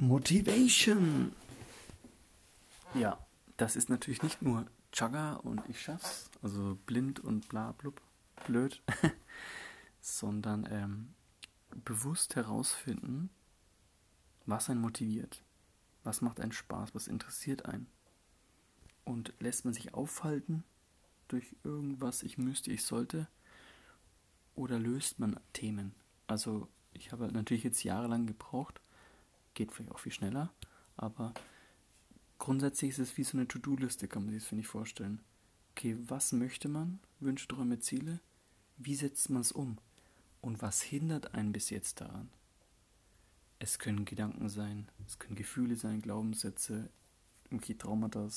Motivation. Ja, das ist natürlich nicht nur Chugga und ich schaff's, also blind und bla blub, blöd, sondern ähm, bewusst herausfinden, was einen motiviert, was macht einen Spaß, was interessiert einen. Und lässt man sich aufhalten durch irgendwas, ich müsste, ich sollte, oder löst man Themen? Also ich habe natürlich jetzt jahrelang gebraucht, geht vielleicht auch viel schneller, aber grundsätzlich ist es wie so eine To-Do-Liste, kann man sich das, finde ich, vorstellen. Okay, was möchte man? Wünsche, Träume, Ziele? Wie setzt man es um? Und was hindert einen bis jetzt daran? Es können Gedanken sein, es können Gefühle sein, Glaubenssätze, irgendwie Traumata,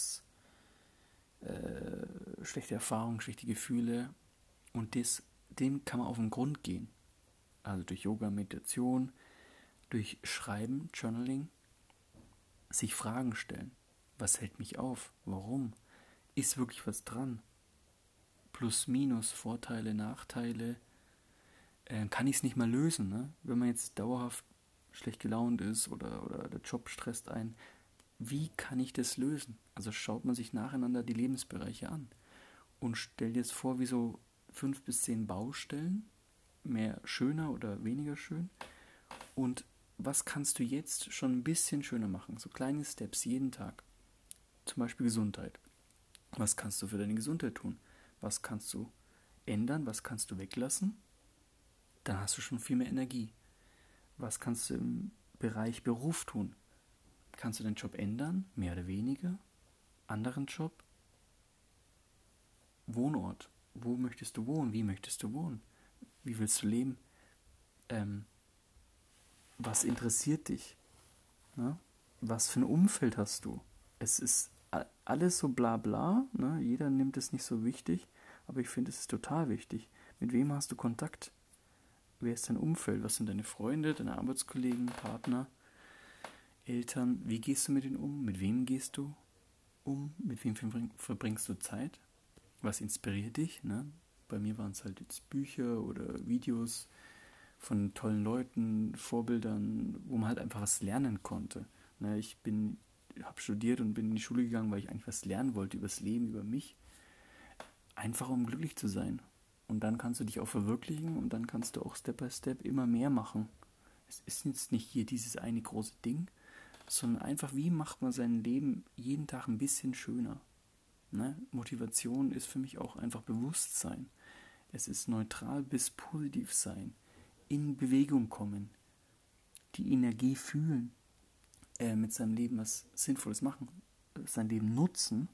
äh, schlechte Erfahrungen, schlechte Gefühle. Und das, dem kann man auf den Grund gehen. Also durch Yoga, Meditation, durch Schreiben, Journaling, sich Fragen stellen. Was hält mich auf? Warum? Ist wirklich was dran? Plus, Minus, Vorteile, Nachteile. Äh, kann ich es nicht mal lösen, ne? Wenn man jetzt dauerhaft schlecht gelaunt ist oder, oder der Job stresst ein, wie kann ich das lösen? Also schaut man sich nacheinander die Lebensbereiche an und stellt jetzt vor, wie so fünf bis zehn Baustellen, mehr schöner oder weniger schön. Und was kannst du jetzt schon ein bisschen schöner machen? So kleine Steps jeden Tag. Zum Beispiel Gesundheit. Was kannst du für deine Gesundheit tun? Was kannst du ändern? Was kannst du weglassen? Dann hast du schon viel mehr Energie. Was kannst du im Bereich Beruf tun? Kannst du deinen Job ändern? Mehr oder weniger? Anderen Job? Wohnort. Wo möchtest du wohnen? Wie möchtest du wohnen? Wie willst du leben? Ähm, was interessiert dich? Ne? Was für ein Umfeld hast du? Es ist alles so bla bla, ne? jeder nimmt es nicht so wichtig, aber ich finde es ist total wichtig. Mit wem hast du Kontakt? Wer ist dein Umfeld? Was sind deine Freunde, deine Arbeitskollegen, Partner, Eltern? Wie gehst du mit ihnen um? Mit wem gehst du um? Mit wem verbringst du Zeit? Was inspiriert dich? Ne? Bei mir waren es halt jetzt Bücher oder Videos, von tollen Leuten, Vorbildern, wo man halt einfach was lernen konnte. Ne, ich bin, habe studiert und bin in die Schule gegangen, weil ich eigentlich was lernen wollte über das Leben, über mich. Einfach um glücklich zu sein. Und dann kannst du dich auch verwirklichen und dann kannst du auch Step by Step immer mehr machen. Es ist jetzt nicht hier dieses eine große Ding, sondern einfach, wie macht man sein Leben jeden Tag ein bisschen schöner. Ne? Motivation ist für mich auch einfach Bewusstsein. Es ist neutral bis positiv sein in Bewegung kommen, die Energie fühlen, äh, mit seinem Leben was Sinnvolles machen, sein Leben nutzen.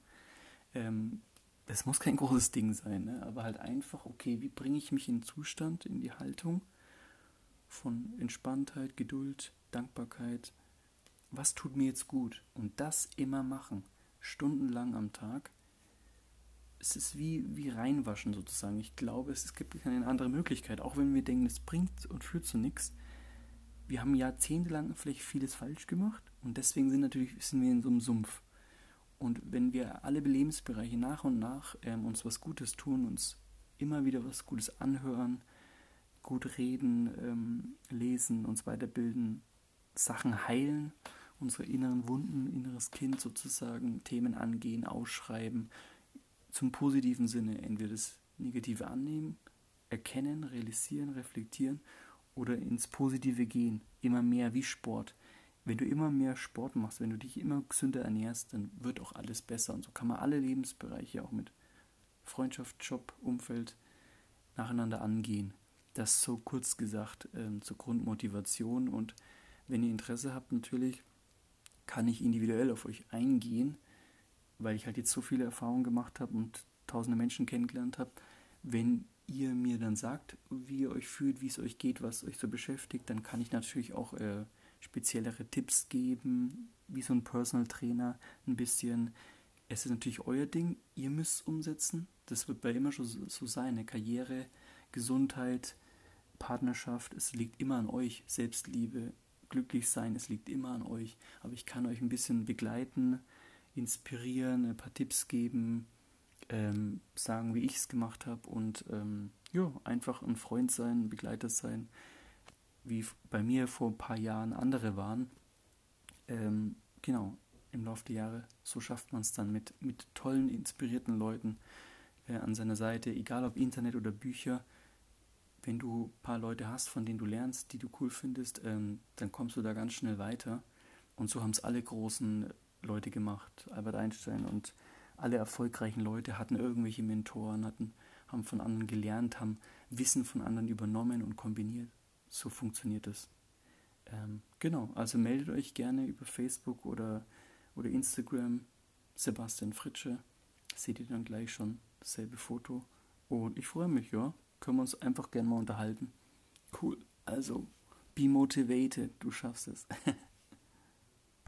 Ähm, das muss kein großes Ding sein, ne? aber halt einfach, okay, wie bringe ich mich in den Zustand, in die Haltung von Entspanntheit, Geduld, Dankbarkeit, was tut mir jetzt gut und das immer machen, stundenlang am Tag es ist wie, wie reinwaschen sozusagen. Ich glaube, es, gibt keine andere Möglichkeit. Auch wenn wir denken, es bringt und führt zu nichts. Wir haben jahrzehntelang vielleicht vieles falsch gemacht und deswegen sind, natürlich, sind wir in so einem Sumpf. Und wenn wir alle Lebensbereiche nach und nach ähm, uns was Gutes tun, uns immer wieder was Gutes anhören, gut reden, ähm, lesen, uns weiterbilden, Sachen heilen, unsere inneren Wunden, inneres Kind sozusagen, Themen angehen, ausschreiben, zum positiven Sinne entweder das Negative annehmen, erkennen, realisieren, reflektieren oder ins Positive gehen. Immer mehr wie Sport. Wenn du immer mehr Sport machst, wenn du dich immer gesünder ernährst, dann wird auch alles besser. Und so kann man alle Lebensbereiche auch mit Freundschaft, Job, Umfeld nacheinander angehen. Das so kurz gesagt ähm, zur Grundmotivation. Und wenn ihr Interesse habt, natürlich kann ich individuell auf euch eingehen weil ich halt jetzt so viele Erfahrungen gemacht habe und tausende Menschen kennengelernt habe, wenn ihr mir dann sagt, wie ihr euch fühlt, wie es euch geht, was euch so beschäftigt, dann kann ich natürlich auch äh, speziellere Tipps geben, wie so ein Personal Trainer ein bisschen. Es ist natürlich euer Ding, ihr müsst es umsetzen. Das wird bei immer schon so sein. Eine Karriere, Gesundheit, Partnerschaft, es liegt immer an euch. Selbstliebe, glücklich sein, es liegt immer an euch. Aber ich kann euch ein bisschen begleiten, inspirieren, ein paar Tipps geben, ähm, sagen, wie ich es gemacht habe und ähm, ja, einfach ein Freund sein, ein Begleiter sein, wie bei mir vor ein paar Jahren andere waren. Ähm, genau, im Laufe der Jahre, so schafft man es dann mit, mit tollen, inspirierten Leuten äh, an seiner Seite, egal ob Internet oder Bücher. Wenn du ein paar Leute hast, von denen du lernst, die du cool findest, ähm, dann kommst du da ganz schnell weiter. Und so haben es alle großen Leute gemacht. Albert Einstein und alle erfolgreichen Leute hatten irgendwelche Mentoren, hatten, haben von anderen gelernt, haben Wissen von anderen übernommen und kombiniert. So funktioniert es. Ähm, genau, also meldet euch gerne über Facebook oder, oder Instagram. Sebastian Fritsche. Seht ihr dann gleich schon dasselbe Foto. Und ich freue mich, ja. Können wir uns einfach gerne mal unterhalten. Cool. Also, be motivated. Du schaffst es.